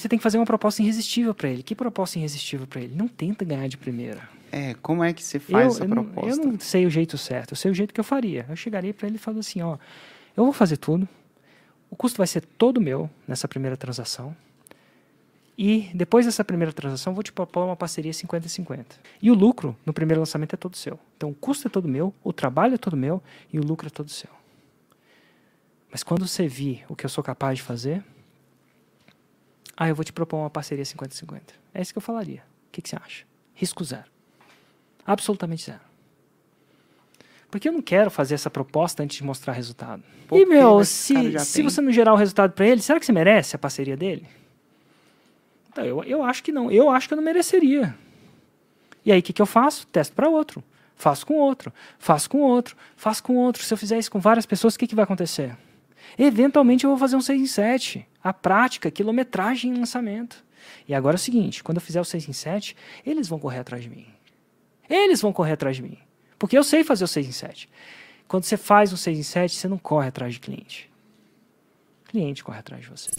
Você tem que fazer uma proposta irresistível para ele. Que proposta irresistível para ele? Não tenta ganhar de primeira. É, como é que você faz eu, essa eu não- proposta? eu não sei o jeito certo, eu sei o jeito que eu faria. Eu chegaria para ele e falaria assim, ó, eu vou fazer tudo, o custo vai ser todo meu nessa primeira transação, e depois dessa primeira transação vou te propor uma parceria 50-50. E o lucro no primeiro lançamento é todo seu. Então o custo é todo meu, o trabalho é todo meu e o lucro é todo seu. Mas quando você vir o que eu sou capaz de fazer, ah, eu vou te propor uma parceria 50-50. É isso que eu falaria. O que, que você acha? Risco zero. Absolutamente zero. Porque eu não quero fazer essa proposta antes de mostrar resultado. Pô, e, meu, cara se, se tem. você não gerar o resultado para ele, será que você merece a parceria dele? Então, eu, eu acho que não. Eu acho que eu não mereceria. E aí, o que, que eu faço? Testo para outro. Faço com outro. Faço com outro. Faço com outro. Se eu fizer isso com várias pessoas, o que, que vai acontecer? Eventualmente eu vou fazer um 6 em 7. A prática, quilometragem em lançamento. E agora é o seguinte: quando eu fizer o 6 em 7, eles vão correr atrás de mim. Eles vão correr atrás de mim. Porque eu sei fazer o 6 em 7. Quando você faz um 6 em 7, você não corre atrás de cliente. Cliente corre atrás de você.